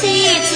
see